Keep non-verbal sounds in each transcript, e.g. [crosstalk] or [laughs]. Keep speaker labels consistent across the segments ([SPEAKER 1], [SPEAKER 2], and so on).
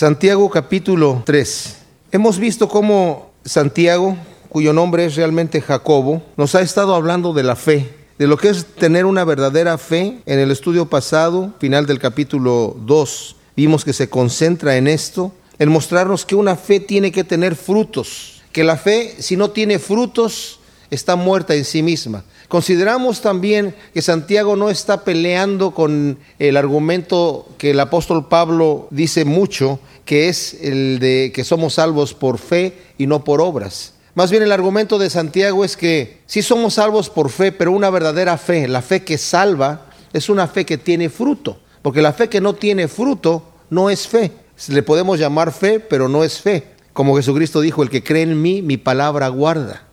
[SPEAKER 1] Santiago capítulo 3. Hemos visto cómo Santiago, cuyo nombre es realmente Jacobo, nos ha estado hablando de la fe, de lo que es tener una verdadera fe. En el estudio pasado, final del capítulo 2, vimos que se concentra en esto, en mostrarnos que una fe tiene que tener frutos, que la fe si no tiene frutos está muerta en sí misma. Consideramos también que Santiago no está peleando con el argumento que el apóstol Pablo dice mucho, que es el de que somos salvos por fe y no por obras. Más bien el argumento de Santiago es que sí somos salvos por fe, pero una verdadera fe, la fe que salva, es una fe que tiene fruto, porque la fe que no tiene fruto no es fe. Le podemos llamar fe, pero no es fe. Como Jesucristo dijo, el que cree en mí, mi palabra guarda.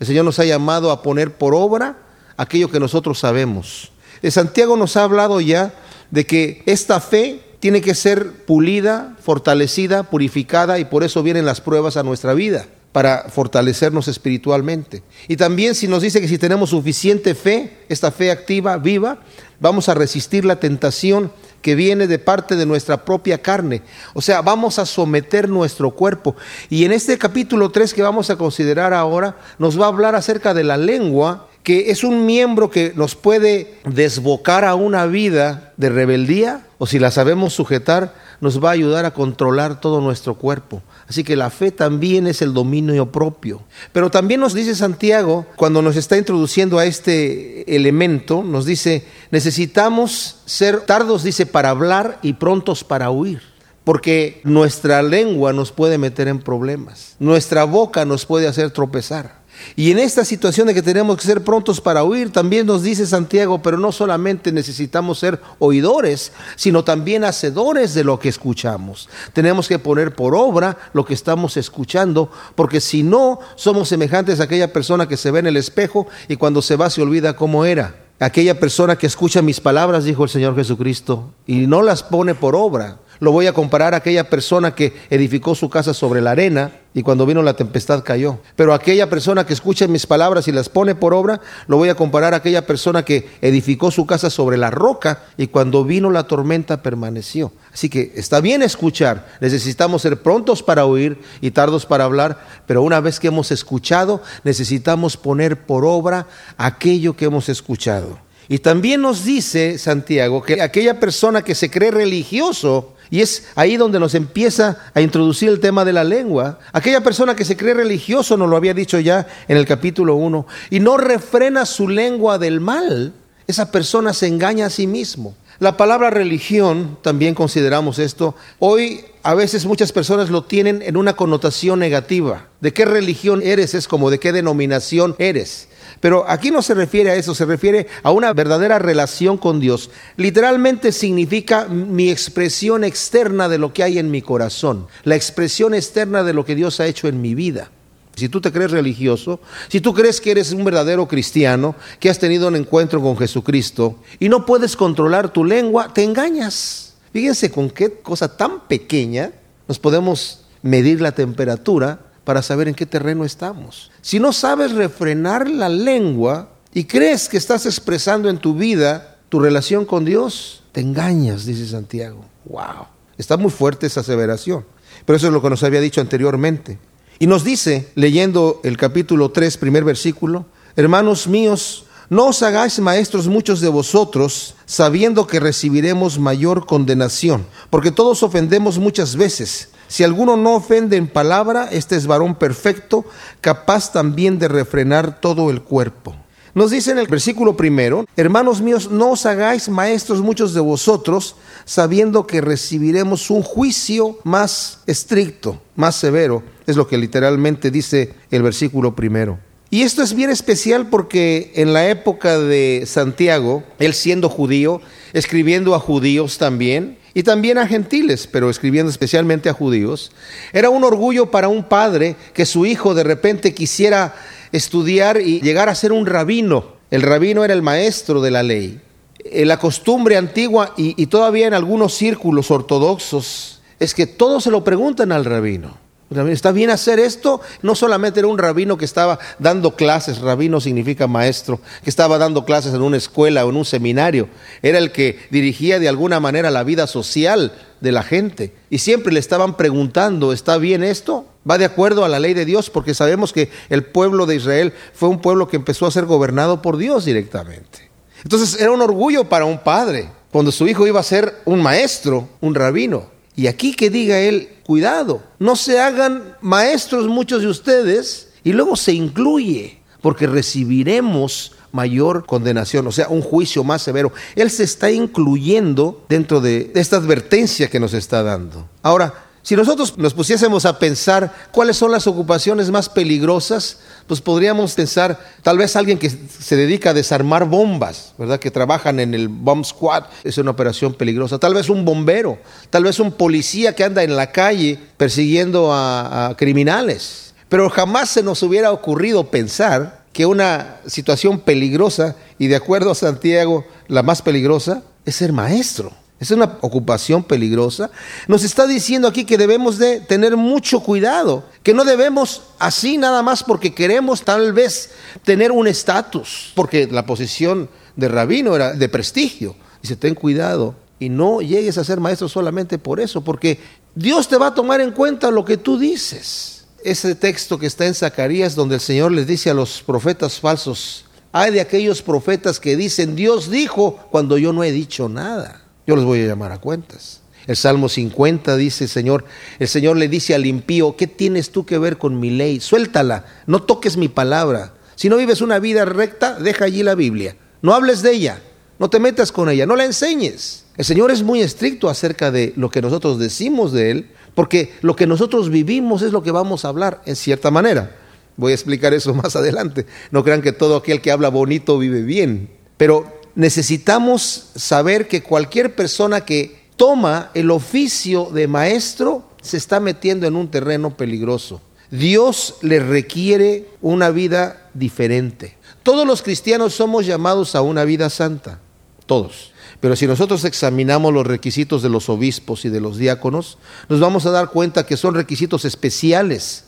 [SPEAKER 1] El Señor nos ha llamado a poner por obra aquello que nosotros sabemos. El Santiago nos ha hablado ya de que esta fe tiene que ser pulida, fortalecida, purificada y por eso vienen las pruebas a nuestra vida para fortalecernos espiritualmente. Y también si nos dice que si tenemos suficiente fe, esta fe activa, viva, vamos a resistir la tentación que viene de parte de nuestra propia carne. O sea, vamos a someter nuestro cuerpo. Y en este capítulo 3 que vamos a considerar ahora, nos va a hablar acerca de la lengua que es un miembro que nos puede desbocar a una vida de rebeldía o si la sabemos sujetar, nos va a ayudar a controlar todo nuestro cuerpo. Así que la fe también es el dominio propio. Pero también nos dice Santiago, cuando nos está introduciendo a este elemento, nos dice, necesitamos ser tardos, dice, para hablar y prontos para huir. Porque nuestra lengua nos puede meter en problemas, nuestra boca nos puede hacer tropezar. Y en esta situación de que tenemos que ser prontos para oír, también nos dice Santiago, pero no solamente necesitamos ser oidores, sino también hacedores de lo que escuchamos. Tenemos que poner por obra lo que estamos escuchando, porque si no, somos semejantes a aquella persona que se ve en el espejo y cuando se va se olvida cómo era. Aquella persona que escucha mis palabras, dijo el Señor Jesucristo, y no las pone por obra. Lo voy a comparar a aquella persona que edificó su casa sobre la arena y cuando vino la tempestad cayó. Pero aquella persona que escucha mis palabras y las pone por obra, lo voy a comparar a aquella persona que edificó su casa sobre la roca y cuando vino la tormenta permaneció. Así que está bien escuchar, necesitamos ser prontos para oír y tardos para hablar, pero una vez que hemos escuchado, necesitamos poner por obra aquello que hemos escuchado. Y también nos dice Santiago que aquella persona que se cree religioso, y es ahí donde nos empieza a introducir el tema de la lengua. Aquella persona que se cree religioso, nos lo había dicho ya en el capítulo 1, y no refrena su lengua del mal, esa persona se engaña a sí mismo. La palabra religión, también consideramos esto, hoy a veces muchas personas lo tienen en una connotación negativa. ¿De qué religión eres? Es como de qué denominación eres. Pero aquí no se refiere a eso, se refiere a una verdadera relación con Dios. Literalmente significa mi expresión externa de lo que hay en mi corazón, la expresión externa de lo que Dios ha hecho en mi vida. Si tú te crees religioso, si tú crees que eres un verdadero cristiano, que has tenido un encuentro con Jesucristo y no puedes controlar tu lengua, te engañas. Fíjense con qué cosa tan pequeña nos podemos medir la temperatura para saber en qué terreno estamos. Si no sabes refrenar la lengua y crees que estás expresando en tu vida tu relación con Dios, te engañas, dice Santiago. Wow, está muy fuerte esa aseveración. Pero eso es lo que nos había dicho anteriormente. Y nos dice, leyendo el capítulo 3, primer versículo, hermanos míos, no os hagáis maestros muchos de vosotros, sabiendo que recibiremos mayor condenación, porque todos ofendemos muchas veces. Si alguno no ofende en palabra, este es varón perfecto, capaz también de refrenar todo el cuerpo. Nos dice en el versículo primero, hermanos míos, no os hagáis maestros muchos de vosotros, sabiendo que recibiremos un juicio más estricto, más severo, es lo que literalmente dice el versículo primero. Y esto es bien especial porque en la época de Santiago, él siendo judío, escribiendo a judíos también, y también a gentiles, pero escribiendo especialmente a judíos, era un orgullo para un padre que su hijo de repente quisiera estudiar y llegar a ser un rabino. El rabino era el maestro de la ley. Eh, la costumbre antigua y, todavía en algunos círculos ortodoxos es que todos se lo preguntan al rabino. ¿Está bien hacer esto? No solamente era un rabino que estaba dando clases, rabino significa maestro, que estaba dando clases en una escuela o en un seminario, era el que dirigía de alguna manera la vida social de la gente. Y siempre le estaban preguntando, ¿está bien esto? ¿Va de acuerdo a la ley de Dios? Porque sabemos que el pueblo de Israel fue un pueblo que empezó a ser gobernado por Dios directamente. Entonces era un orgullo para un padre cuando su hijo iba a ser un maestro, un rabino. Y aquí que diga él, cuidado, no se hagan maestros muchos de ustedes y luego se incluye, porque recibiremos mayor condenación, o sea, un juicio más severo. Él se está incluyendo dentro de esta advertencia que nos está dando. Ahora, si nosotros nos pusiésemos a pensar cuáles son las ocupaciones más peligrosas, pues podríamos pensar tal vez alguien que se dedica a desarmar bombas, ¿verdad? Que trabajan en el bomb squad, es una operación peligrosa. Tal vez un bombero, tal vez un policía que anda en la calle persiguiendo a, a criminales. Pero jamás se nos hubiera ocurrido pensar que una situación peligrosa, y de acuerdo a Santiago, la más peligrosa, es ser maestro. Es una ocupación peligrosa. Nos está diciendo aquí que debemos de tener mucho cuidado, que no debemos así nada más porque queremos tal vez tener un estatus, porque la posición de rabino era de prestigio. Dice, ten cuidado y no llegues a ser maestro solamente por eso, porque Dios te va a tomar en cuenta lo que tú dices. Ese texto que está en Zacarías donde el Señor les dice a los profetas falsos, hay de aquellos profetas que dicen, Dios dijo cuando yo no he dicho nada. Yo los voy a llamar a cuentas. El Salmo 50 dice, Señor, el Señor le dice al impío, ¿qué tienes tú que ver con mi ley? Suéltala, no toques mi palabra. Si no vives una vida recta, deja allí la Biblia. No hables de ella, no te metas con ella, no la enseñes. El Señor es muy estricto acerca de lo que nosotros decimos de Él, porque lo que nosotros vivimos es lo que vamos a hablar en cierta manera. Voy a explicar eso [laughs] más adelante. No crean que todo aquel que habla bonito vive bien. Pero necesitamos saber que cualquier persona que toma el oficio de maestro se está metiendo en un terreno peligroso. Dios le requiere una vida diferente. Todos los cristianos somos llamados a una vida santa, todos. Pero si nosotros examinamos los requisitos de los obispos y de los diáconos, nos vamos a dar cuenta que son requisitos especiales.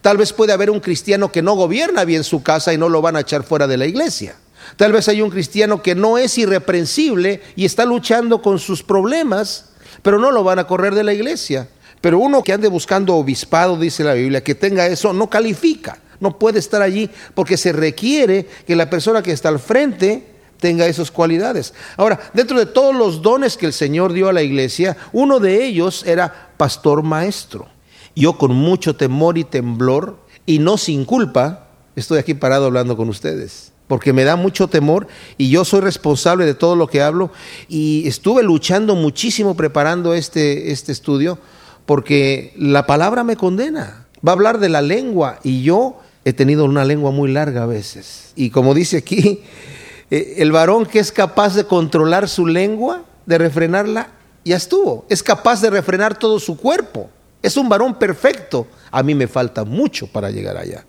[SPEAKER 1] Tal vez puede haber un cristiano que no gobierna bien su casa y no lo van a echar fuera de la iglesia. Tal vez hay un cristiano que no es irreprensible y está luchando con sus problemas, pero no lo van a correr de la iglesia. Pero uno que ande buscando obispado, dice la Biblia, que tenga eso, no califica, no puede estar allí porque se requiere que la persona que está al frente tenga esas cualidades. Ahora, dentro de todos los dones que el Señor dio a la iglesia, uno de ellos era pastor maestro. Yo con mucho temor y temblor, y no sin culpa, estoy aquí parado hablando con ustedes porque me da mucho temor y yo soy responsable de todo lo que hablo y estuve luchando muchísimo preparando este, este estudio porque la palabra me condena. Va a hablar de la lengua y yo he tenido una lengua muy larga a veces. Y como dice aquí, [laughs] eh, el varón que es capaz de controlar su lengua, de refrenarla, ya estuvo. Es capaz de refrenar todo su cuerpo. Es un varón perfecto. A mí me falta mucho para llegar allá.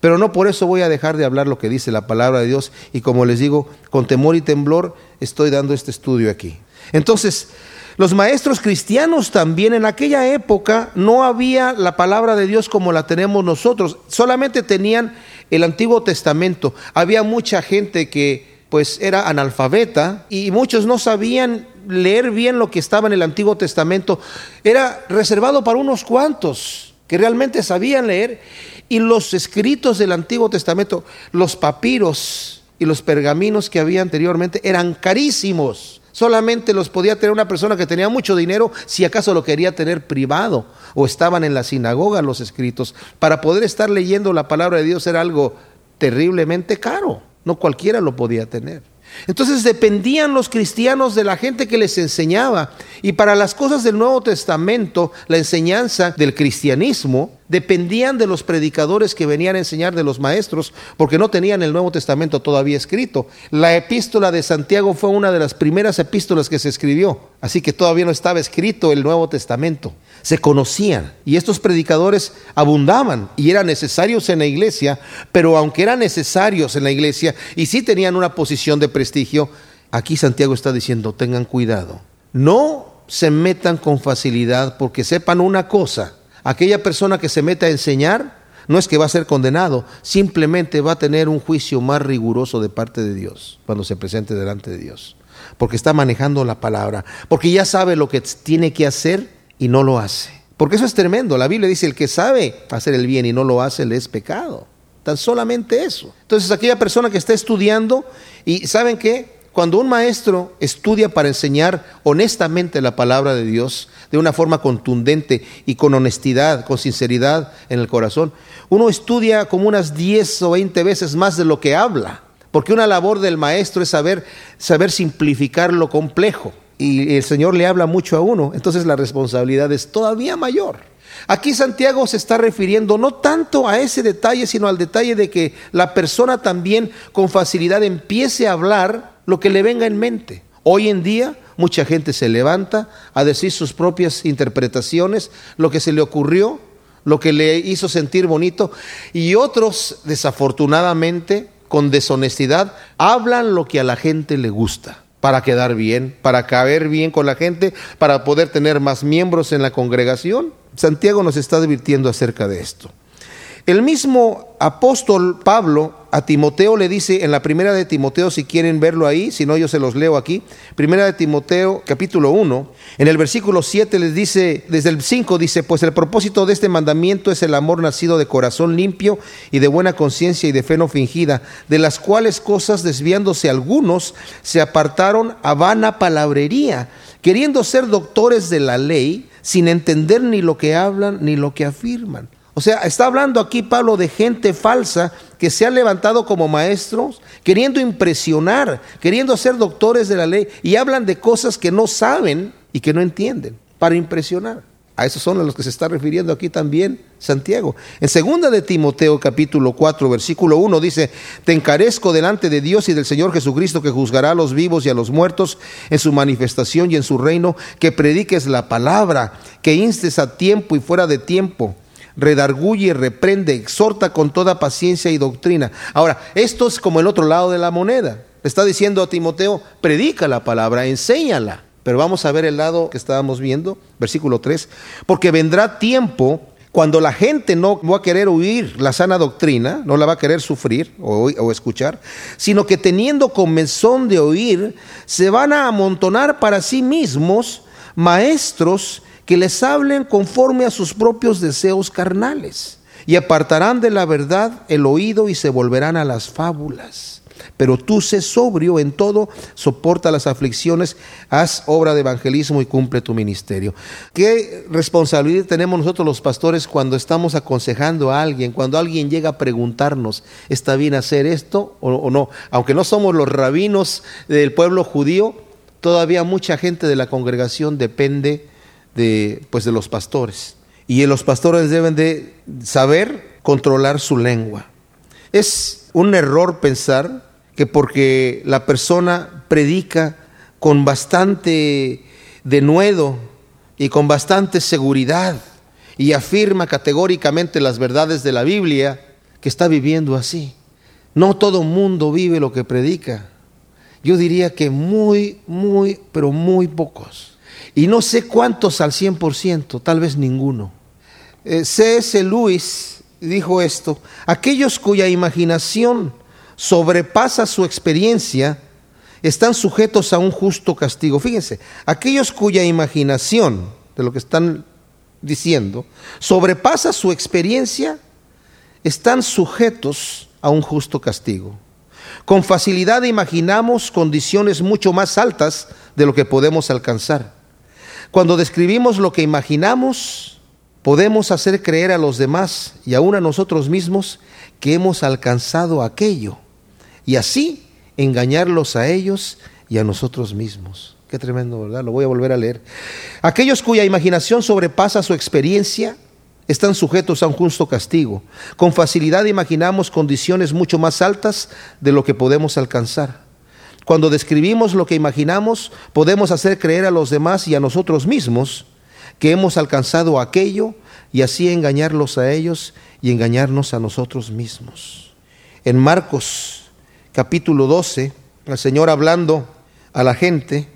[SPEAKER 1] Pero no por eso voy a dejar de hablar lo que dice la palabra de Dios y como les digo, con temor y temblor estoy dando este estudio aquí. Entonces, los maestros cristianos también en aquella época no había la palabra de Dios como la tenemos nosotros, solamente tenían el Antiguo Testamento. Había mucha gente que pues era analfabeta y muchos no sabían leer bien lo que estaba en el Antiguo Testamento. Era reservado para unos cuantos que realmente sabían leer y los escritos del Antiguo Testamento, los papiros y los pergaminos que había anteriormente eran carísimos. Solamente los podía tener una persona que tenía mucho dinero si acaso lo quería tener privado o estaban en la sinagoga los escritos. Para poder estar leyendo la palabra de Dios era algo terriblemente caro. No cualquiera lo podía tener. Entonces dependían los cristianos de la gente que les enseñaba. Y para las cosas del Nuevo Testamento, la enseñanza del cristianismo, dependían de los predicadores que venían a enseñar de los maestros, porque no tenían el Nuevo Testamento todavía escrito. La epístola de Santiago fue una de las primeras epístolas que se escribió, así que todavía no estaba escrito el Nuevo Testamento. Se conocían y estos predicadores abundaban y eran necesarios en la iglesia, pero aunque eran necesarios en la iglesia y sí tenían una posición de prestigio, aquí Santiago está diciendo, tengan cuidado, no se metan con facilidad porque sepan una cosa, Aquella persona que se mete a enseñar no es que va a ser condenado, simplemente va a tener un juicio más riguroso de parte de Dios cuando se presente delante de Dios, porque está manejando la palabra, porque ya sabe lo que tiene que hacer y no lo hace. Porque eso es tremendo. La Biblia dice, el que sabe hacer el bien y no lo hace, le es pecado. Tan solamente eso. Entonces aquella persona que está estudiando y ¿saben qué? Cuando un maestro estudia para enseñar honestamente la palabra de Dios, de una forma contundente y con honestidad, con sinceridad en el corazón, uno estudia como unas 10 o 20 veces más de lo que habla. Porque una labor del maestro es saber, saber simplificar lo complejo. Y el Señor le habla mucho a uno, entonces la responsabilidad es todavía mayor. Aquí Santiago se está refiriendo no tanto a ese detalle, sino al detalle de que la persona también con facilidad empiece a hablar lo que le venga en mente. Hoy en día mucha gente se levanta a decir sus propias interpretaciones, lo que se le ocurrió, lo que le hizo sentir bonito, y otros, desafortunadamente, con deshonestidad, hablan lo que a la gente le gusta para quedar bien, para caber bien con la gente, para poder tener más miembros en la congregación. Santiago nos está advirtiendo acerca de esto. El mismo apóstol Pablo a Timoteo le dice en la primera de Timoteo, si quieren verlo ahí, si no yo se los leo aquí, primera de Timoteo capítulo 1, en el versículo 7 les dice, desde el 5 dice, pues el propósito de este mandamiento es el amor nacido de corazón limpio y de buena conciencia y de fe no fingida, de las cuales cosas desviándose algunos se apartaron a vana palabrería, queriendo ser doctores de la ley, sin entender ni lo que hablan ni lo que afirman. O sea, está hablando aquí Pablo de gente falsa que se ha levantado como maestros, queriendo impresionar, queriendo ser doctores de la ley, y hablan de cosas que no saben y que no entienden, para impresionar. A esos son a los que se está refiriendo aquí también Santiago. En segunda de Timoteo capítulo 4 versículo 1 dice, te encarezco delante de Dios y del Señor Jesucristo que juzgará a los vivos y a los muertos en su manifestación y en su reino, que prediques la palabra, que instes a tiempo y fuera de tiempo redarguye, reprende, exhorta con toda paciencia y doctrina. Ahora, esto es como el otro lado de la moneda. Está diciendo a Timoteo, predica la palabra, enséñala. Pero vamos a ver el lado que estábamos viendo, versículo 3, porque vendrá tiempo cuando la gente no va a querer oír la sana doctrina, no la va a querer sufrir o, o, escuchar, sino que teniendo comezón de oír, se van a amontonar para sí mismos maestros que les hablen conforme a sus propios deseos carnales, y apartarán de la verdad el oído y se volverán a las fábulas. Pero tú sé sobrio en todo, soporta las aflicciones, haz obra de evangelismo y cumple tu ministerio. ¿Qué responsabilidad tenemos nosotros los pastores cuando estamos aconsejando a alguien, cuando alguien llega a preguntarnos, ¿está bien hacer esto o, o no? Aunque no somos los rabinos del pueblo judío, todavía mucha gente de la congregación depende de, pues de los pastores. Y los pastores deben de saber controlar su lengua. Es un error pensar que porque la persona predica con bastante denuedo y con bastante seguridad y afirma categóricamente las verdades de la Biblia, que está viviendo así. No todo mundo vive lo que predica. Yo diría que muy, muy, pero muy pocos. Y no sé cuántos al 100%, tal vez ninguno. Eh, C.S. Lewis dijo esto, aquellos cuya imaginación sobrepasa su experiencia están sujetos a un justo castigo. Fíjense, aquellos cuya imaginación, de lo que están diciendo, sobrepasa su experiencia, están sujetos a un justo castigo. Con facilidad imaginamos condiciones mucho más altas de lo que podemos alcanzar. Cuando describimos lo que imaginamos, podemos hacer creer a los demás y aún a nosotros mismos que hemos alcanzado aquello y así engañarlos a ellos y a nosotros mismos. Qué tremendo, ¿verdad? Lo voy a volver a leer. Aquellos cuya imaginación sobrepasa su experiencia están sujetos a un justo castigo. Con facilidad imaginamos condiciones mucho más altas de lo que podemos alcanzar. Cuando describimos lo que imaginamos, podemos hacer creer a los demás y a nosotros mismos que hemos alcanzado aquello y así engañarlos a ellos y engañarnos a nosotros mismos. En Marcos capítulo 12, el Señor hablando a la gente,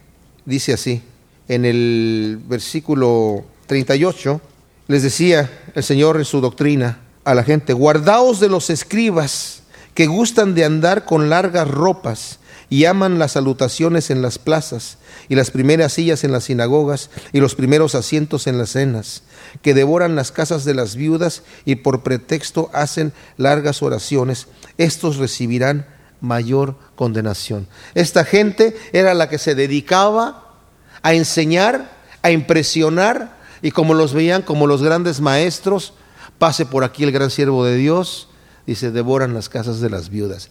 [SPEAKER 1] dice así, en el versículo 38, les decía el Señor en su doctrina a la gente, guardaos de los escribas que gustan de andar con largas ropas y aman las salutaciones en las plazas y las primeras sillas en las sinagogas y los primeros asientos en las cenas, que devoran las casas de las viudas y por pretexto hacen largas oraciones, estos recibirán mayor condenación. Esta gente era la que se dedicaba a enseñar, a impresionar, y como los veían como los grandes maestros, pase por aquí el gran siervo de Dios, se devoran las casas de las viudas.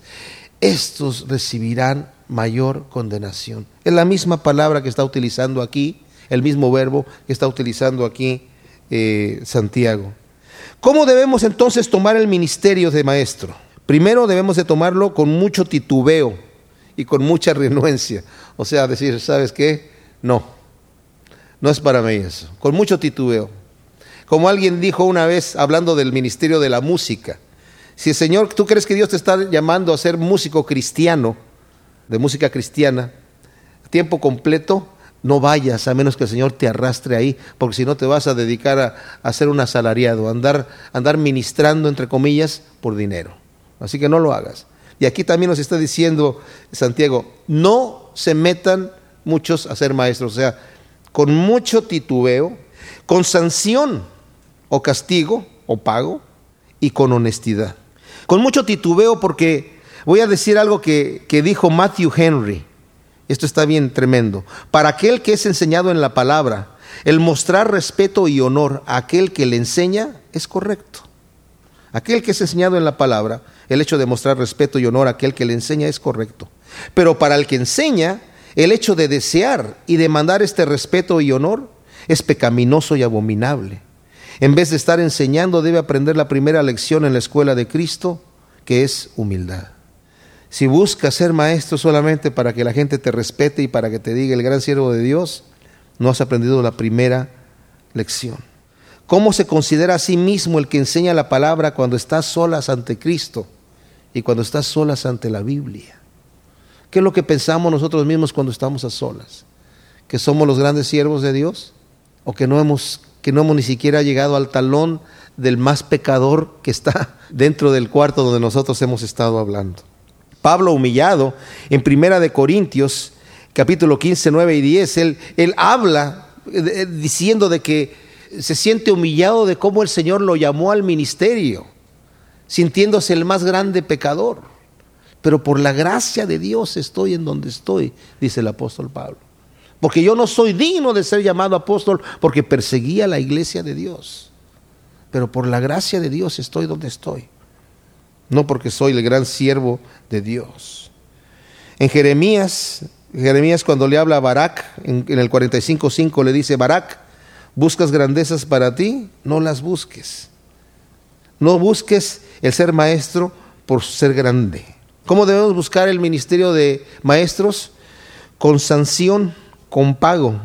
[SPEAKER 1] Estos recibirán mayor condenación. Es la misma palabra que está utilizando aquí, el mismo verbo que está utilizando aquí eh, Santiago. ¿Cómo debemos entonces tomar el ministerio de maestro? Primero debemos de tomarlo con mucho titubeo y con mucha renuencia. O sea, decir, ¿sabes qué? No, no es para mí eso. Con mucho titubeo. Como alguien dijo una vez hablando del ministerio de la música, si el Señor, tú crees que Dios te está llamando a ser músico cristiano, de música cristiana, tiempo completo, no vayas a menos que el Señor te arrastre ahí, porque si no te vas a dedicar a, a ser un asalariado, a andar, andar ministrando, entre comillas, por dinero. Así que no lo hagas. Y aquí también nos está diciendo Santiago, no se metan muchos a ser maestros, o sea, con mucho titubeo, con sanción o castigo o pago y con honestidad. Con mucho titubeo porque voy a decir algo que, que dijo Matthew Henry. Esto está bien tremendo. Para aquel que es enseñado en la palabra, el mostrar respeto y honor a aquel que le enseña es correcto. Aquel que es enseñado en la palabra, el hecho de mostrar respeto y honor a aquel que le enseña es correcto. Pero para el que enseña, el hecho de desear y demandar este respeto y honor es pecaminoso y abominable. En vez de estar enseñando, debe aprender la primera lección en la escuela de Cristo, que es humildad. Si buscas ser maestro solamente para que la gente te respete y para que te diga el gran siervo de Dios, no has aprendido la primera lección. ¿Cómo se considera a sí mismo el que enseña la palabra cuando estás solas ante Cristo y cuando estás solas ante la Biblia? ¿Qué es lo que pensamos nosotros mismos cuando estamos a solas? ¿Que somos los grandes siervos de Dios? ¿O que no hemos, que no hemos ni siquiera llegado al talón del más pecador que está [laughs] dentro del cuarto donde nosotros hemos estado hablando? Pablo humillado en Primera de Corintios, capítulo 15, 9 y 10, él, él habla eh, diciendo de que se siente humillado de cómo el Señor lo llamó al ministerio, sintiéndose el más grande pecador. Pero por la gracia de Dios estoy en donde estoy, dice el apóstol Pablo. Porque yo no soy digno de ser llamado apóstol porque perseguía la iglesia de Dios. Pero por la gracia de Dios estoy donde estoy. No porque soy el gran siervo de Dios. En Jeremías, Jeremías cuando le habla a Barak, en, en el 45.5 le dice, Barak, ¿Buscas grandezas para ti? No las busques. No busques el ser maestro por ser grande. ¿Cómo debemos buscar el ministerio de maestros? Con sanción, con pago.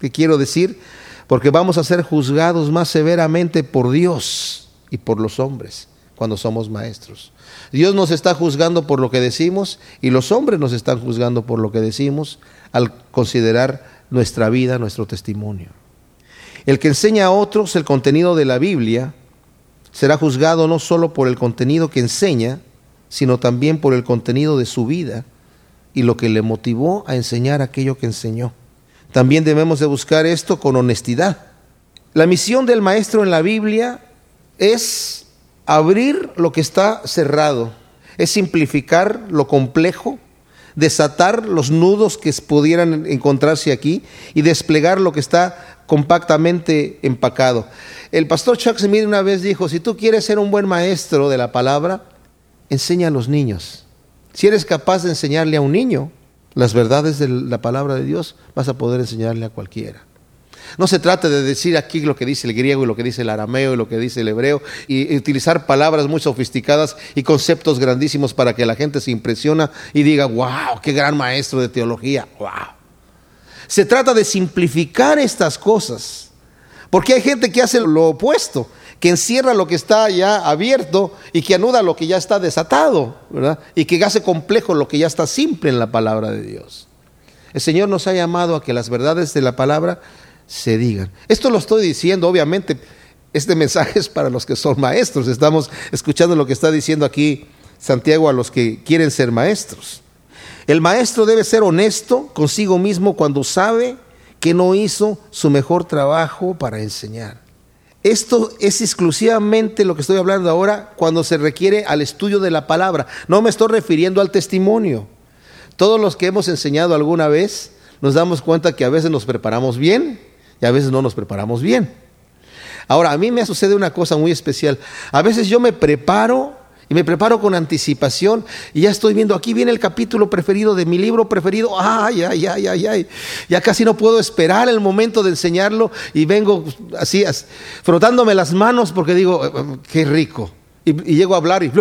[SPEAKER 1] ¿Qué quiero decir? Porque vamos a ser juzgados más severamente por Dios y por los hombres cuando somos maestros. Dios nos está juzgando por lo que decimos y los hombres nos están juzgando por lo que decimos al considerar nuestra vida, nuestro testimonio. El que enseña a otros el contenido de la Biblia será juzgado no solo por el contenido que enseña, sino también por el contenido de su vida y lo que le motivó a enseñar aquello que enseñó. También debemos de buscar esto con honestidad. La misión del maestro en la Biblia es abrir lo que está cerrado, es simplificar lo complejo, desatar los nudos que pudieran encontrarse aquí y desplegar lo que está compactamente empacado. El pastor Chuck Smith una vez dijo, si tú quieres ser un buen maestro de la palabra, enseña a los niños. Si eres capaz de enseñarle a un niño las verdades de la palabra de Dios, vas a poder enseñarle a cualquiera. No se trata de decir aquí lo que dice el griego y lo que dice el arameo y lo que dice el hebreo y utilizar palabras muy sofisticadas y conceptos grandísimos para que la gente se impresiona y diga, wow, qué gran maestro de teología, wow. Se trata de simplificar estas cosas. Porque hay gente que hace lo opuesto, que encierra lo que está ya abierto y que anuda lo que ya está desatado, ¿verdad? Y que hace complejo lo que ya está simple en la palabra de Dios. El Señor nos ha llamado a que las verdades de la palabra se digan. Esto lo estoy diciendo, obviamente, este [laughs] mensaje es para los que son maestros. Estamos escuchando lo que está diciendo aquí Santiago a los que quieren ser maestros. El maestro debe ser honesto consigo mismo cuando sabe que no hizo su mejor trabajo para enseñar. Esto es exclusivamente lo que estoy hablando ahora cuando se requiere al estudio de la palabra. No me estoy refiriendo al testimonio. Todos los que hemos enseñado alguna vez nos damos cuenta que a veces nos preparamos bien y a veces no nos preparamos bien. Ahora, a mí me sucede una cosa muy especial. A veces yo me preparo y me preparo con anticipación y ya estoy viendo, aquí viene el capítulo preferido de mi libro preferido. Ay, ay, ay, ay, ay. Ya casi no puedo esperar el momento de enseñarlo y vengo así, frotándome las manos porque digo, eh, eh, qué rico. Y, y llego a hablar y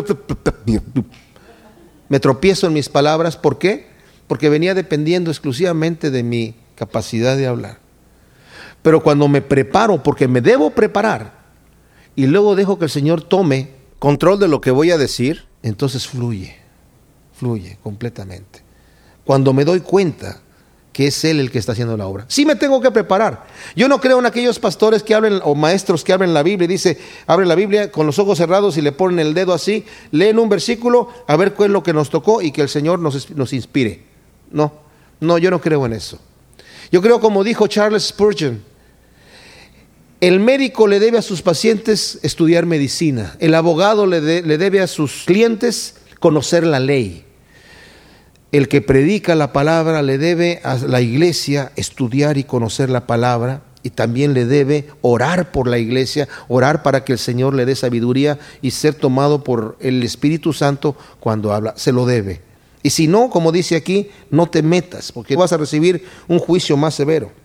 [SPEAKER 1] me tropiezo en mis palabras. ¿Por qué? Porque venía dependiendo exclusivamente de mi capacidad de hablar. Pero cuando me preparo, porque me debo preparar, y luego dejo que el Señor tome control de lo que voy a decir, entonces fluye, fluye completamente. Cuando me doy cuenta que es Él el que está haciendo la obra. Sí me tengo que preparar. Yo no creo en aquellos pastores que hablen o maestros que abren la Biblia y dice, abre la Biblia con los ojos cerrados y le ponen el dedo así, leen un versículo a ver cuál es lo que nos tocó y que el Señor nos, nos inspire. No, no, yo no creo en eso. Yo creo como dijo Charles Spurgeon, el médico le debe a sus pacientes estudiar medicina. El abogado le, debe a sus clientes conocer la ley. El que predica la palabra le debe a la iglesia estudiar y conocer la palabra y también le debe orar por la iglesia, orar para que el Señor le dé sabiduría y ser tomado por el Espíritu Santo cuando habla. Se lo debe. Y si no, como dice aquí, no te metas, porque vas a recibir un juicio más severo.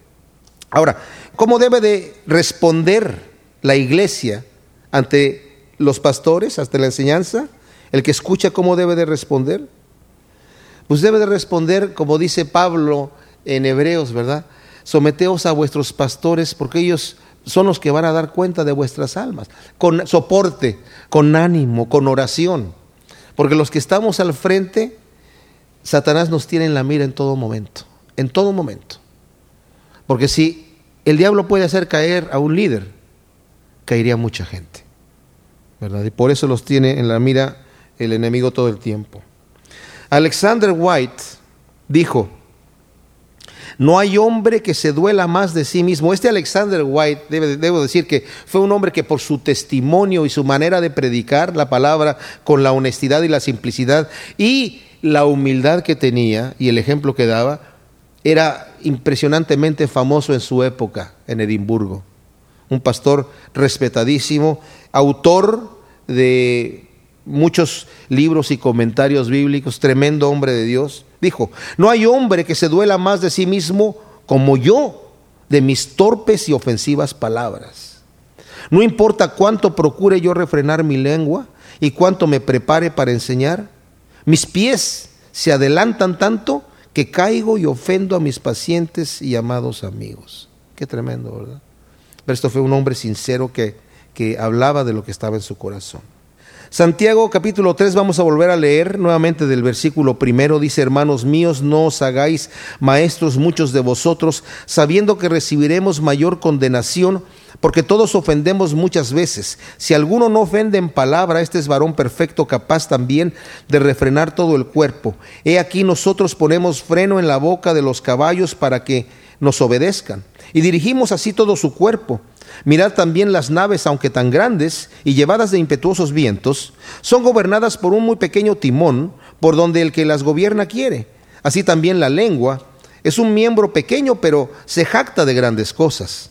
[SPEAKER 1] Ahora, ¿cómo debe de responder la iglesia ante los pastores, ante la enseñanza? El que escucha, ¿cómo debe de responder? Pues debe de responder, como dice Pablo en Hebreos, ¿verdad? Someteos a vuestros pastores porque ellos son los que van a dar cuenta de vuestras almas, con soporte, con ánimo, con oración. Porque los que estamos al frente, Satanás nos tiene en la mira en todo momento, en todo momento. Porque si el diablo puede hacer caer a un líder, caería mucha gente. ¿verdad? Y por eso los tiene en la mira el enemigo todo el tiempo. Alexander White dijo, no hay hombre que se duela más de sí mismo. Este Alexander White, debo decir que fue un hombre que por su testimonio y su manera de predicar la palabra con la honestidad y la simplicidad y la humildad que tenía y el ejemplo que daba, era impresionantemente famoso en su época en Edimburgo. Un pastor respetadísimo, autor de muchos libros y comentarios bíblicos, tremendo hombre de Dios. Dijo, no hay hombre que se duela más de sí mismo como yo de mis torpes y ofensivas palabras. No importa cuánto procure yo refrenar mi lengua y cuánto me prepare para enseñar, mis pies se adelantan tanto que caigo y ofendo a mis pacientes y amados amigos. Qué tremendo, ¿verdad? Pero esto fue un hombre sincero que, que hablaba de lo que estaba en su corazón. Santiago capítulo 3 vamos a volver a leer nuevamente del versículo primero. Dice, hermanos míos, no os hagáis maestros muchos de vosotros, sabiendo que recibiremos mayor condenación porque todos ofendemos muchas veces. Si alguno no ofende en palabra, este es varón perfecto, capaz también de refrenar todo el cuerpo. He aquí nosotros ponemos freno en la boca de los caballos para que nos obedezcan, y dirigimos así todo su cuerpo. Mirad también las naves, aunque tan grandes y llevadas de impetuosos vientos, son gobernadas por un muy pequeño timón, por donde el que las gobierna quiere. Así también la lengua es un miembro pequeño, pero se jacta de grandes cosas.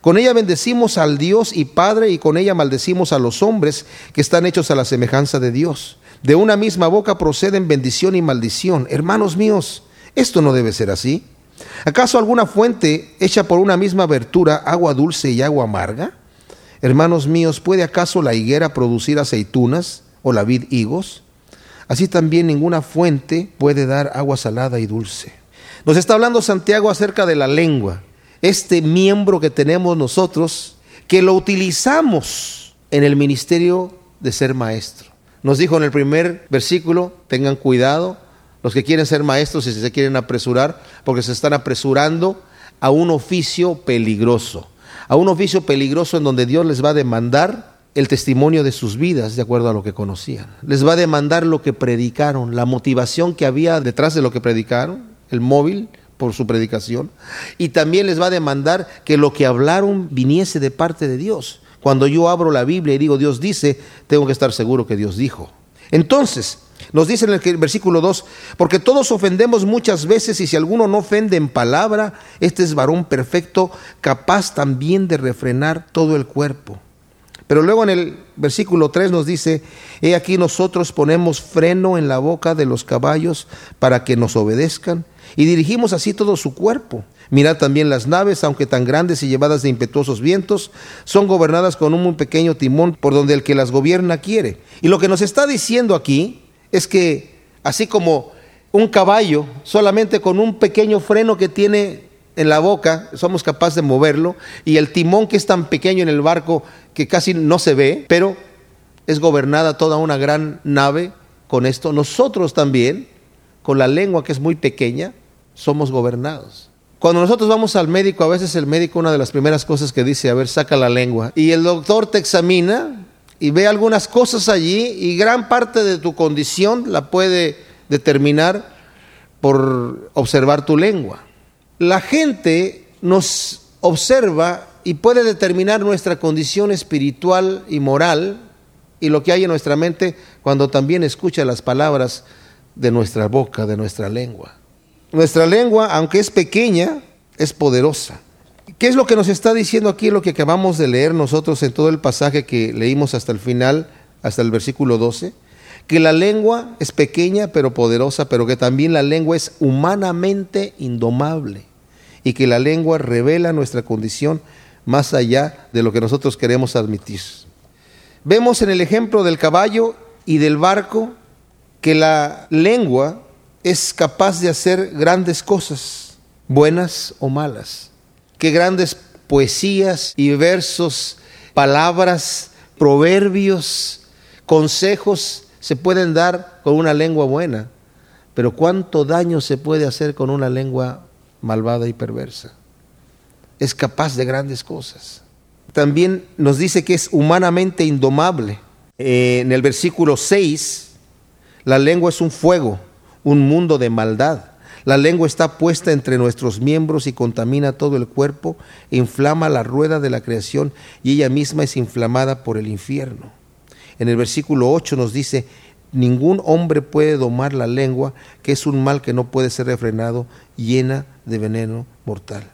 [SPEAKER 1] con ella bendecimos al Dios y Padre y con ella maldecimos a los hombres que están hechos a la semejanza de Dios. De una misma boca proceden bendición y maldición. Hermanos míos, esto no debe ser así. ¿Acaso alguna fuente hecha por una misma abertura, agua dulce y agua amarga? Hermanos míos, ¿puede acaso la higuera producir aceitunas o la vid higos? Así también ninguna fuente puede dar agua salada y dulce. Nos está hablando Santiago acerca de la lengua, este miembro que tenemos nosotros, que lo utilizamos en el ministerio de ser maestro. Nos dijo en el primer versículo, tengan cuidado los que quieren ser maestros y se quieren apresurar, porque se están apresurando a un oficio peligroso, a un oficio peligroso en donde Dios les va a demandar el testimonio de sus vidas de acuerdo a lo que conocían. Les va a demandar lo que predicaron, la motivación que había detrás de lo que predicaron, el móvil por su predicación, y también les va a demandar que lo que hablaron viniese de parte de Dios. Cuando yo abro la Biblia y digo Dios dice, tengo que estar seguro que Dios dijo. Entonces, nos dice en el versículo 2, porque todos ofendemos muchas veces y si alguno no ofende en palabra, este es varón perfecto, capaz también de refrenar todo el cuerpo. Pero luego en el versículo 3 nos dice, he aquí nosotros ponemos freno en la boca de los caballos para que nos obedezcan y dirigimos así todo su cuerpo. Mirad también las naves, aunque tan grandes y llevadas de impetuosos vientos, son gobernadas con un muy pequeño timón por donde el que las gobierna quiere. Y lo que nos está diciendo aquí es que así como un caballo, solamente con un pequeño freno que tiene en la boca, somos capaces de moverlo, y el timón que es tan pequeño en el barco que casi no se ve, pero es gobernada toda una gran nave con esto. Nosotros también, con la lengua que es muy pequeña, somos gobernados. Cuando nosotros vamos al médico, a veces el médico una de las primeras cosas que dice, a ver, saca la lengua. Y el doctor te examina y ve algunas cosas allí y gran parte de tu condición la puede determinar por observar tu lengua. La gente nos observa y puede determinar nuestra condición espiritual y moral y lo que hay en nuestra mente cuando también escucha las palabras de nuestra boca, de nuestra lengua. Nuestra lengua, aunque es pequeña, es poderosa. ¿Qué es lo que nos está diciendo aquí, lo que acabamos de leer nosotros en todo el pasaje que leímos hasta el final, hasta el versículo 12? Que la lengua es pequeña pero poderosa, pero que también la lengua es humanamente indomable y que la lengua revela nuestra condición más allá de lo que nosotros queremos admitir. Vemos en el ejemplo del caballo y del barco que la lengua es capaz de hacer grandes cosas, buenas o malas qué grandes poesías y versos, palabras, proverbios, consejos se pueden dar con una lengua buena, pero cuánto daño se puede hacer con una lengua malvada y perversa. Es capaz de grandes cosas. También nos dice que es humanamente indomable. Eh, en el versículo 6, la lengua es un fuego, un mundo de maldad. La lengua está puesta entre nuestros miembros y contamina todo el cuerpo, inflama la rueda de la creación y ella misma es inflamada por el infierno. En el versículo 8 nos dice, ningún hombre puede domar la lengua, que es un mal que no puede ser refrenado, llena de veneno mortal.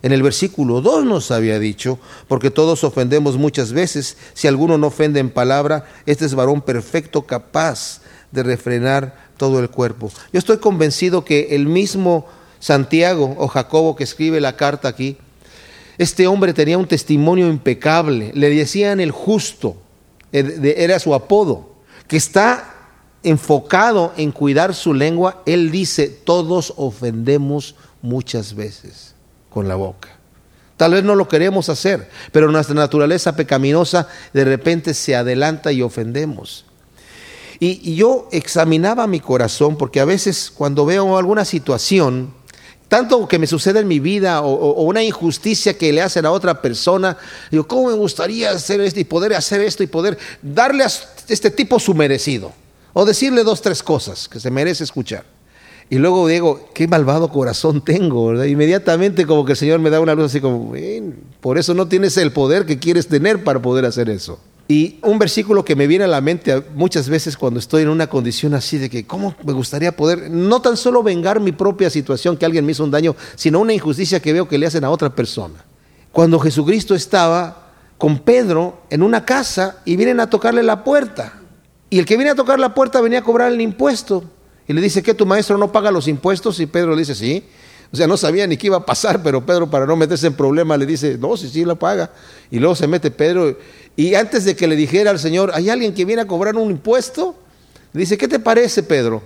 [SPEAKER 1] En el versículo 2 nos había dicho, porque todos ofendemos muchas veces, si alguno no ofende en palabra, este es varón perfecto capaz de refrenar todo el cuerpo. Yo estoy convencido que el mismo Santiago o Jacobo que escribe la carta aquí, este hombre tenía un testimonio impecable, le decían el justo, era su apodo, que está enfocado en cuidar su lengua, él dice, todos ofendemos muchas veces con la boca. Tal vez no lo queremos hacer, pero nuestra naturaleza pecaminosa de repente se adelanta y ofendemos. Y, yo examinaba mi corazón porque a veces cuando veo alguna situación, tanto que me sucede en mi vida o, una injusticia que le hacen a otra persona, digo, ¿cómo me gustaría hacer esto y poder hacer esto y poder darle a este tipo su merecido? O decirle dos, tres cosas que se merece escuchar. Y luego digo, qué malvado corazón tengo. Inmediatamente como que el Señor me da una luz así como, por eso no tienes el poder que quieres tener para poder hacer eso. Y un versículo que me viene a la mente muchas veces cuando estoy en una condición así de que, ¿cómo me gustaría poder no tan solo vengar mi propia situación, que alguien me hizo un daño, sino una injusticia que veo que le hacen a otra persona? Cuando Jesucristo estaba con Pedro en una casa y vienen a tocarle la puerta. Y el que viene a tocar la puerta venía a cobrar el impuesto. Y le dice, ¿que tu maestro no paga los impuestos? Y Pedro le dice, sí. O sea, no sabía ni qué iba a pasar, pero Pedro para no meterse en problemas le dice, no, sí, sí la paga. Y luego se mete Pedro y antes de que le dijera al Señor, ¿hay alguien que viene a cobrar un impuesto? Le dice, ¿qué te parece, Pedro?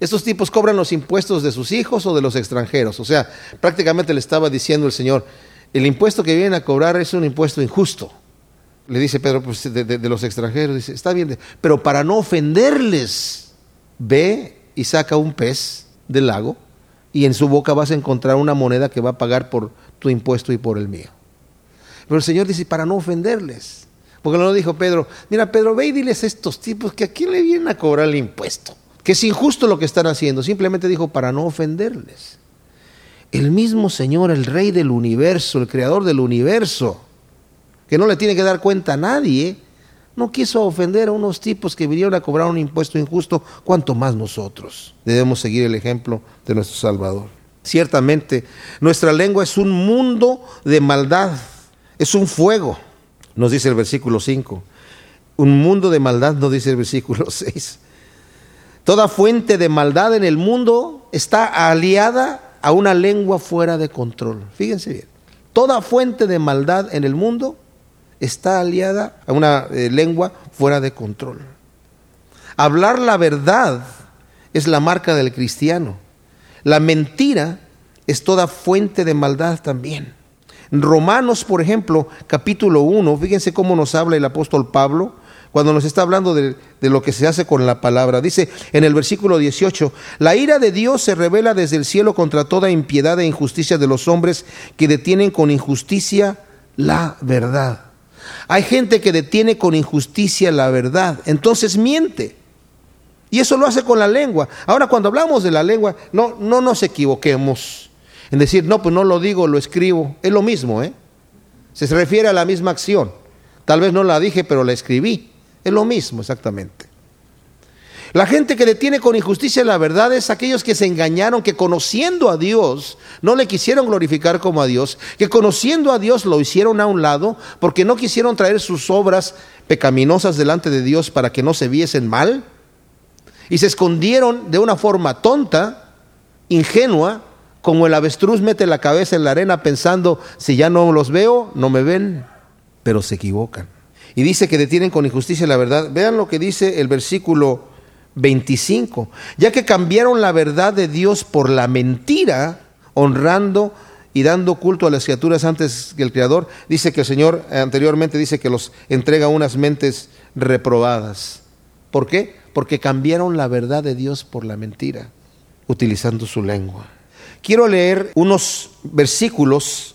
[SPEAKER 1] Estos tipos cobran los impuestos de sus hijos o de los extranjeros. O sea, prácticamente le estaba diciendo el Señor, el impuesto que vienen a cobrar es un impuesto injusto. Le dice Pedro, pues de, de los extranjeros, dice, está bien, pero para no ofenderles, ve y saca un pez del lago y en su boca vas a encontrar una moneda que va a pagar por tu impuesto y por el mío. Pero el Señor dice, para no ofenderles. Porque no dijo Pedro, mira Pedro, ve y diles a estos tipos que a quién le vienen a cobrar el impuesto. Que es injusto lo que están haciendo. Simplemente dijo, para no ofenderles. El mismo Señor, el Rey del universo, el Creador del universo, que no le tiene que dar cuenta a nadie, no quiso ofender a unos tipos que vinieron a cobrar un impuesto injusto, cuanto más nosotros. Debemos seguir el ejemplo de nuestro Salvador. Ciertamente, nuestra lengua es un mundo de maldad, es un fuego, nos dice el versículo 5. Un mundo de maldad, nos dice el versículo [laughs] 6. Toda fuente de maldad en el mundo está aliada a una lengua fuera de control. Fíjense bien. Toda fuente de maldad en el mundo está aliada a una eh, lengua fuera de control. Hablar la verdad es la marca del cristiano. La mentira es toda fuente de maldad también. Romanos, por ejemplo, capítulo 1, fíjense cómo nos habla el apóstol Pablo cuando nos está hablando de, de, lo que se hace con la palabra. Dice en el versículo 18, la ira de Dios se revela desde el cielo contra toda impiedad e injusticia de los hombres que detienen con injusticia la verdad. Hay gente que detiene con injusticia la verdad, entonces miente. Y eso lo hace con la lengua. Ahora, cuando hablamos de la lengua, no, no nos equivoquemos en decir, no, pues no lo digo, lo escribo. Es lo mismo, ¿eh? Se refiere a la misma acción. Tal vez no la dije, pero la escribí. Es lo mismo, exactamente. La gente que detiene con injusticia la verdad es aquellos que se engañaron, que conociendo a Dios no le quisieron glorificar como a Dios, que conociendo a Dios lo hicieron a un lado porque no quisieron traer sus obras pecaminosas delante de Dios para que no se viesen mal y se escondieron de una forma tonta, ingenua, como el avestruz mete la cabeza en la arena pensando, si ya no los veo, no me ven, pero se equivocan. Y dice que detienen con injusticia la verdad. Vean lo que dice el versículo 25, ya que cambiaron la verdad de Dios por la mentira, honrando y dando culto a las criaturas antes que el Creador, dice que el Señor anteriormente dice que los entrega unas mentes reprobadas. ¿Por qué? Porque cambiaron la verdad de Dios por la mentira, utilizando su lengua. Quiero leer unos versículos.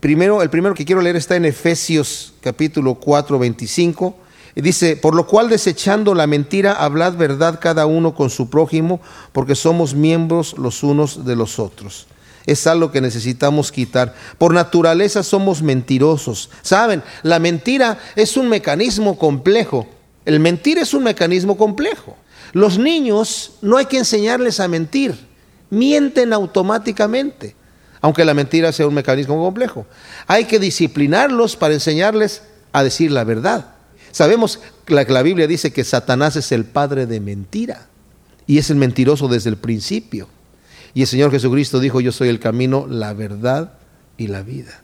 [SPEAKER 1] Primero, el primero que quiero leer está en Efesios capítulo 4, 25 dice, por lo cual desechando la mentira, hablad verdad cada uno con su prójimo, porque somos miembros los unos de los otros. Es algo que necesitamos quitar. Por naturaleza somos mentirosos. Saben, la mentira es un mecanismo complejo. El mentir es un mecanismo complejo. Los niños no hay que enseñarles a mentir. Mienten automáticamente, aunque la mentira sea un mecanismo complejo. Hay que disciplinarlos para enseñarles a decir la verdad. Sabemos que la, Biblia dice que Satanás es el padre de mentira y es el mentiroso desde el principio. Y el Señor Jesucristo dijo, yo soy el camino, la verdad y la vida.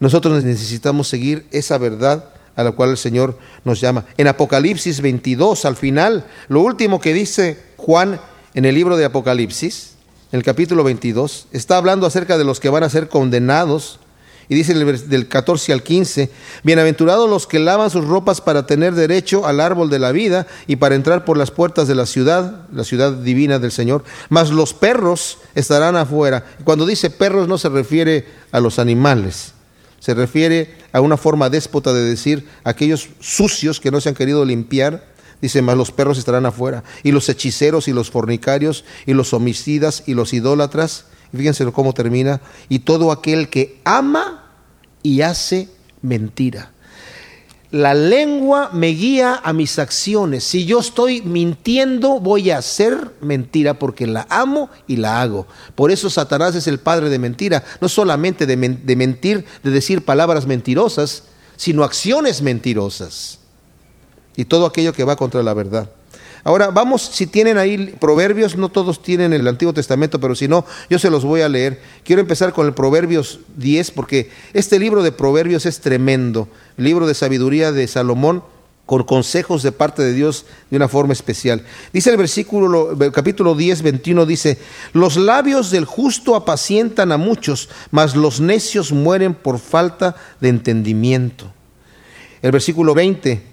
[SPEAKER 1] Nosotros necesitamos seguir esa verdad a la cual el Señor nos llama. En Apocalipsis 22, al final, lo último que dice Juan en el libro de Apocalipsis, en el capítulo 22, está hablando acerca de los que van a ser condenados y dice del 14 al 15, bienaventurados los que lavan sus ropas para tener derecho al árbol de la vida y para entrar por las puertas de la ciudad, la ciudad divina del Señor, mas los perros estarán afuera. Cuando dice perros no se refiere a los animales, se refiere a una forma déspota de decir aquellos sucios que no se han querido limpiar, dice, mas los perros estarán afuera, y los hechiceros y los fornicarios y los homicidas y los idólatras fíjense cómo termina, y todo aquel que ama y hace mentira. La lengua me guía a mis acciones. Si yo estoy mintiendo, voy a hacer mentira porque la amo y la hago. Por eso Satanás es el padre de mentira. No solamente de, de mentir, de decir palabras mentirosas, sino acciones mentirosas. Y todo aquello que va contra la verdad. Ahora vamos, si tienen ahí proverbios, no todos tienen el Antiguo Testamento, pero si no, yo se los voy a leer. Quiero empezar con el Proverbios 10, porque este libro de Proverbios es tremendo, libro de sabiduría de Salomón con consejos de parte de Dios de una forma especial. Dice el versículo, el capítulo 10, 21, dice, los labios del justo apacientan a muchos, mas los necios mueren por falta de entendimiento. El versículo 20,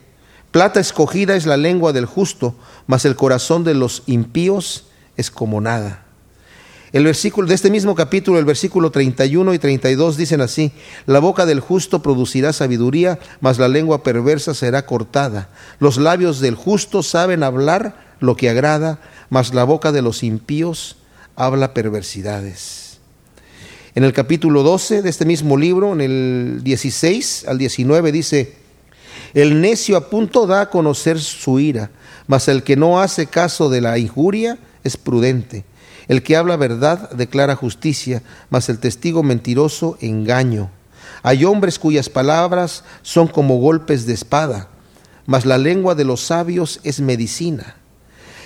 [SPEAKER 1] plata escogida es la lengua del justo, mas el corazón de los impíos es como nada. El versículo de este mismo capítulo, el versículo 31 y 32 dicen así: La boca del justo producirá sabiduría, mas la lengua perversa será cortada. Los labios del justo saben hablar lo que agrada, mas la boca de los impíos habla perversidades. En el capítulo 12 de este mismo libro, en el 16 al 19 dice: El necio a punto da a conocer su ira, mas el que no hace caso de la injuria es prudente. El que habla verdad declara justicia, mas el testigo mentiroso engaño. Hay hombres cuyas palabras son como golpes de espada, mas la lengua de los sabios es medicina.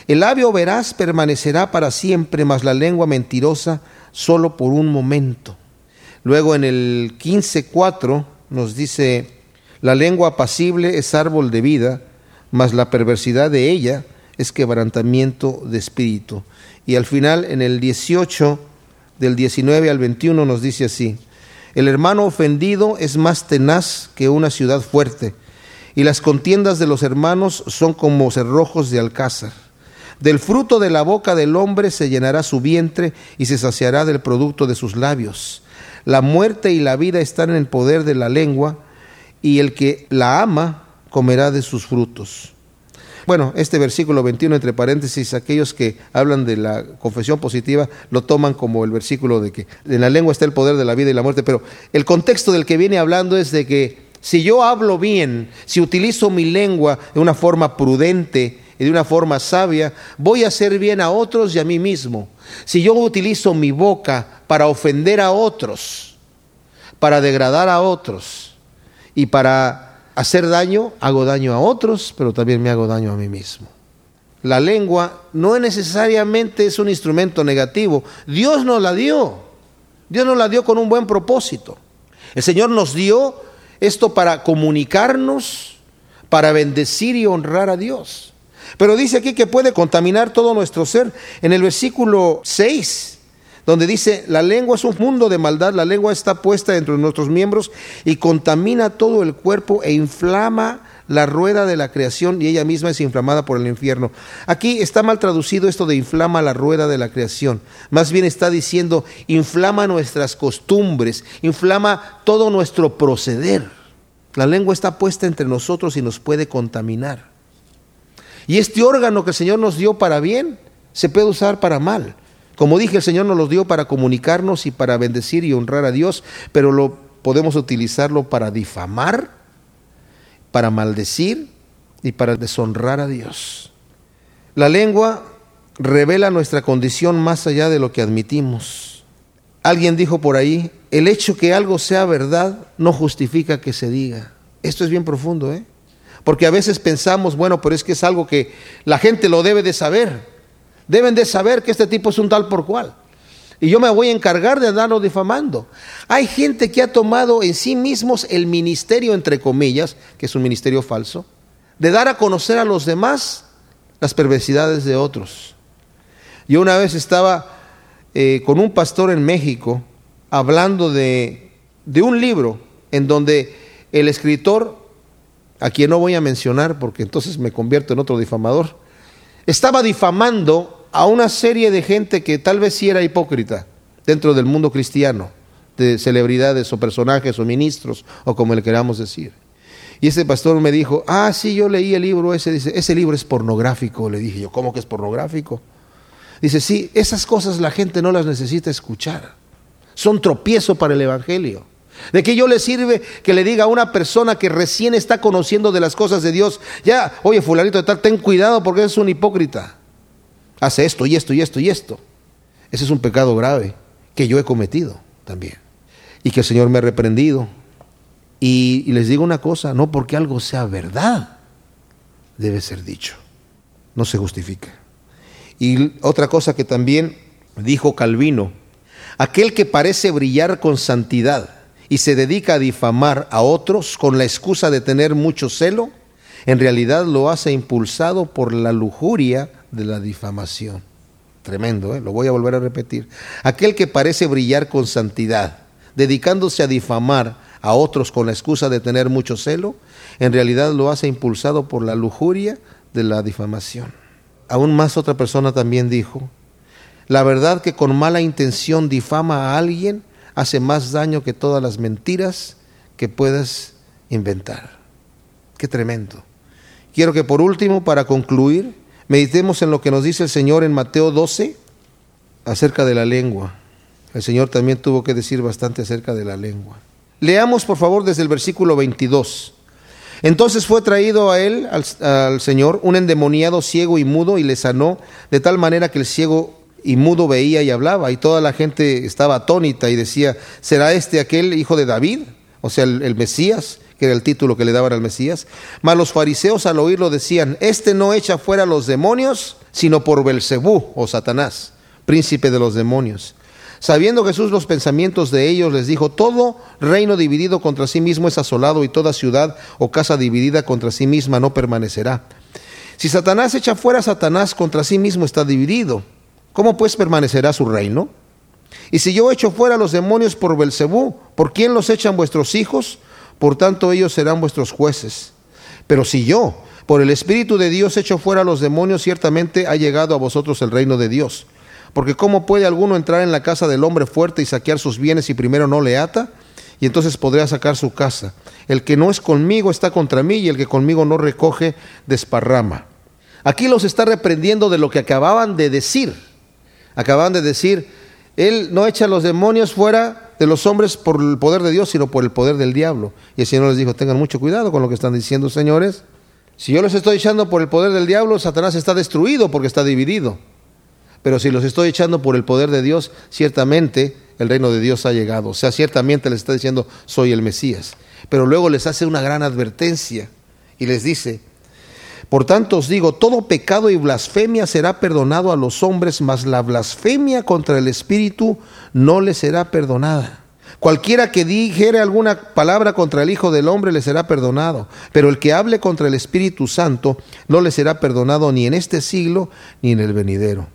[SPEAKER 1] El labio veraz permanecerá para siempre, mas la lengua mentirosa solo por un momento. Luego en el 15.4 nos dice, la lengua apacible es árbol de vida, mas la perversidad de ella es quebrantamiento de espíritu. Y al final, en el 18, del 19 al 21, nos dice así, el hermano ofendido es más tenaz que una ciudad fuerte, y las contiendas de los hermanos son como cerrojos de alcázar. Del fruto de la boca del hombre se llenará su vientre y se saciará del producto de sus labios. La muerte y la vida están en el poder de la lengua, y el que la ama comerá de sus frutos. Bueno, este versículo 21, entre paréntesis, aquellos que hablan de la confesión positiva lo toman como el versículo de que en la lengua está el poder de la vida y la muerte, pero el contexto del que viene hablando es de que si yo hablo bien, si utilizo mi lengua de una forma prudente y de una forma sabia, voy a hacer bien a otros y a mí mismo. Si yo utilizo mi boca para ofender a otros, para degradar a otros y para hacer daño, hago daño a otros, pero también me hago daño a mí mismo. La lengua no necesariamente es un instrumento negativo. Dios nos la dio. Dios nos la dio con un buen propósito. El Señor nos dio esto para comunicarnos, para bendecir y honrar a Dios. Pero dice aquí que puede contaminar todo nuestro ser. En el versículo 6 donde dice, la lengua es un mundo de maldad, la lengua está puesta dentro de nuestros miembros y contamina todo el cuerpo e inflama la rueda de la creación y ella misma es inflamada por el infierno. Aquí está mal traducido esto de inflama la rueda de la creación. Más bien está diciendo inflama nuestras costumbres, inflama todo nuestro proceder. La lengua está puesta entre nosotros y nos puede contaminar. Y este órgano que el Señor nos dio para bien, se puede usar para mal. Como dije, el Señor nos los dio para comunicarnos y para bendecir y honrar a Dios, pero lo podemos utilizarlo para difamar, para maldecir y para deshonrar a Dios. La lengua revela nuestra condición más allá de lo que admitimos. Alguien dijo por ahí, el hecho que algo sea verdad no justifica que se diga. Esto es bien profundo, ¿eh? Porque a veces pensamos, bueno, pero es que es algo que la gente lo debe de saber deben de saber que este tipo es un tal por cual. Y yo me voy a encargar de andarlo difamando. Hay gente que ha tomado en sí mismos el ministerio, entre comillas, que es un ministerio falso, de dar a conocer a los demás las perversidades de otros. Yo una vez estaba eh, con un pastor en México hablando de, de un libro en donde el escritor, a quien no voy a mencionar porque entonces me convierto en otro difamador, estaba difamando a una serie de gente que tal vez sí era hipócrita dentro del mundo cristiano, de celebridades o personajes o ministros o como le queramos decir. Y ese pastor me dijo, ah, sí, yo leí el libro ese, dice, ese libro es pornográfico. Le dije yo, ¿cómo que es pornográfico? Dice, sí, esas cosas la gente no las necesita escuchar. Son tropiezo para el Evangelio. ¿De qué yo le sirve que le diga a una persona que recién está conociendo de las cosas de Dios, ya, oye, fulanito de tal, ten cuidado porque es un hipócrita? Hace esto y esto y esto y esto. Ese es un pecado grave que yo he cometido también. Y que el Señor me ha reprendido. Y, les digo una cosa, no porque algo sea verdad, debe ser dicho. no se justifica. Y otra cosa que también dijo Calvino, aquel que parece brillar con santidad y se dedica a difamar a otros con la excusa de tener mucho celo, en realidad lo hace impulsado por la lujuria de la difamación. Tremendo, ¿eh? lo voy a volver a repetir. Aquel que parece brillar con santidad, dedicándose a difamar a otros con la excusa de tener mucho celo, en realidad lo hace impulsado por la lujuria de la difamación. Aún más otra persona también dijo, la verdad que con mala intención difama a alguien hace más daño que todas las mentiras que puedas inventar. Qué tremendo. Quiero que por último, para concluir, meditemos en lo que nos dice el Señor en Mateo 12 acerca de la lengua. El Señor también tuvo que decir bastante acerca de la lengua. Leamos por favor desde el versículo 22. Entonces fue traído a él, al, Señor, un endemoniado ciego y mudo y le sanó de tal manera que el ciego y mudo veía y hablaba y toda la gente estaba atónita y decía, ¿será este aquel hijo de David? O sea, el Mesías, que era el título que le daban al Mesías. Mas los fariseos al oírlo decían, este no echa fuera los demonios, sino por Belcebú o Satanás, príncipe de los demonios. Sabiendo Jesús los pensamientos de ellos, les dijo, todo reino dividido contra sí mismo es asolado y toda ciudad o casa dividida contra sí misma no permanecerá. Si Satanás echa fuera a Satanás contra sí mismo está dividido. ¿Cómo pues permanecerá su reino? Y si yo echo fuera los demonios por Belcebú, ¿por quién los echan vuestros hijos? Por tanto ellos serán vuestros jueces. Pero si yo, por el Espíritu de Dios, echo fuera los demonios, ciertamente ha llegado a vosotros el reino de Dios. Porque ¿cómo puede alguno entrar en la casa del hombre fuerte y saquear sus bienes si primero no le ata? Y entonces podría sacar su casa. El que no es conmigo está contra mí y el que conmigo no recoge desparrama. Aquí los está reprendiendo de lo que acababan de decir. Acababan de decir, Él no echa los demonios fuera de los hombres por el poder de Dios, sino por el poder del diablo. Y el Señor les dijo, tengan mucho cuidado con lo que están diciendo, señores. Si yo los estoy echando por el poder del diablo, Satanás está destruido porque está dividido. Pero si los estoy echando por el poder de Dios, ciertamente el reino de Dios ha llegado. O sea, ciertamente les está diciendo, soy el Mesías. Pero luego les hace una gran advertencia y les dice, por tanto os digo, todo pecado y blasfemia será perdonado a los hombres, mas la blasfemia contra el Espíritu no le será perdonada. Cualquiera que dijere alguna palabra contra el Hijo del Hombre le será perdonado, pero el que hable contra el Espíritu Santo no le será perdonado ni en este siglo ni en el venidero.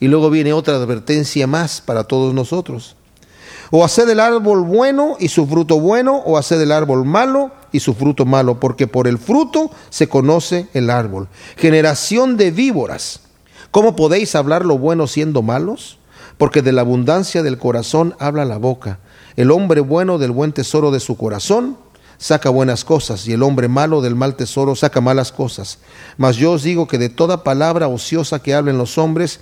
[SPEAKER 1] Y luego viene otra advertencia más para todos nosotros. O haced el árbol bueno y su fruto bueno, o haced el árbol malo y su fruto malo, porque por el fruto se conoce el árbol. Generación de víboras, ¿cómo podéis hablar lo bueno siendo malos? Porque de la abundancia del corazón habla la boca. El hombre bueno del buen tesoro de su corazón saca buenas cosas, y el hombre malo del mal tesoro saca malas cosas. Mas yo os digo que de toda palabra ociosa que hablen los hombres,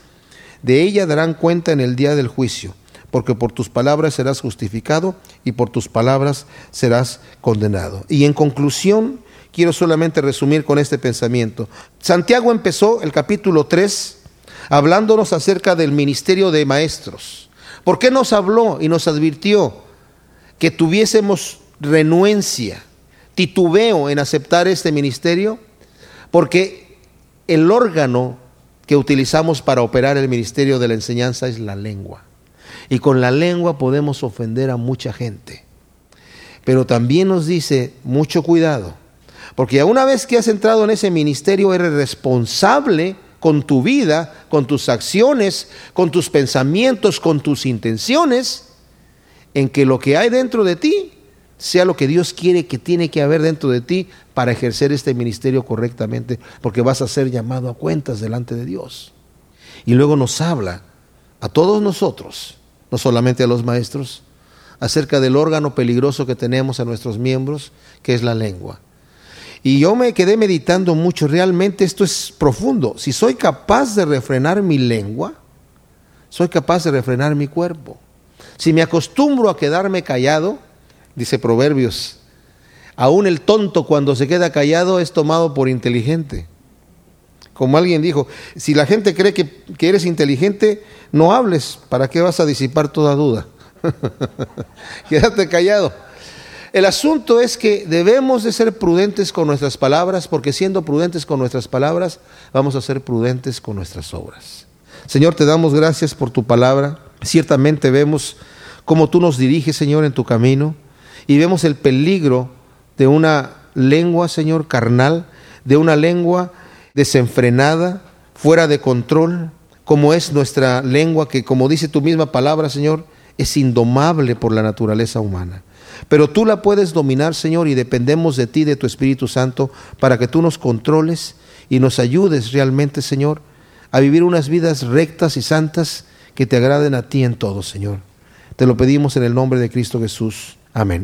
[SPEAKER 1] de ella darán cuenta en el día del juicio porque por tus palabras serás justificado y por tus palabras serás condenado. Y en conclusión, quiero solamente resumir con este pensamiento. Santiago empezó el capítulo 3 hablándonos acerca del ministerio de maestros. ¿Por qué nos habló y nos advirtió que tuviésemos renuencia, titubeo en aceptar este ministerio? Porque el órgano que utilizamos para operar el ministerio de la enseñanza es la lengua. Y con la lengua podemos ofender a mucha gente. Pero también nos dice, mucho cuidado, porque una vez que has entrado en ese ministerio eres responsable con tu vida, con tus acciones, con tus pensamientos, con tus intenciones, en que lo que hay dentro de ti sea lo que Dios quiere que tiene que haber dentro de ti para ejercer este ministerio correctamente, porque vas a ser llamado a cuentas delante de Dios. Y luego nos habla a todos nosotros no solamente a los maestros, acerca del órgano peligroso que tenemos a nuestros miembros, que es la lengua. Y yo me quedé meditando mucho, realmente esto es profundo. Si soy capaz de refrenar mi lengua, soy capaz de refrenar mi cuerpo. Si me acostumbro a quedarme callado, dice Proverbios, aún el tonto cuando se queda callado es tomado por inteligente. Como alguien dijo, si la gente cree que, eres inteligente, no hables, ¿para qué vas a disipar toda duda? [laughs] Quédate callado. El asunto es que debemos de ser prudentes con nuestras palabras, porque siendo prudentes con nuestras palabras, vamos a ser prudentes con nuestras obras. Señor, te damos gracias por tu palabra. Ciertamente vemos cómo tú nos diriges, Señor, en tu camino, y vemos el peligro de una lengua, Señor, carnal, de una lengua desenfrenada, fuera de control, como es nuestra lengua, que como dice tu misma palabra, Señor, es indomable por la naturaleza humana. Pero tú la puedes dominar, Señor, y dependemos de ti, de tu Espíritu Santo, para que tú nos controles y nos ayudes realmente, Señor, a vivir unas vidas rectas y santas que te agraden a ti en todo, Señor. Te lo pedimos en el nombre de Cristo Jesús. Amén.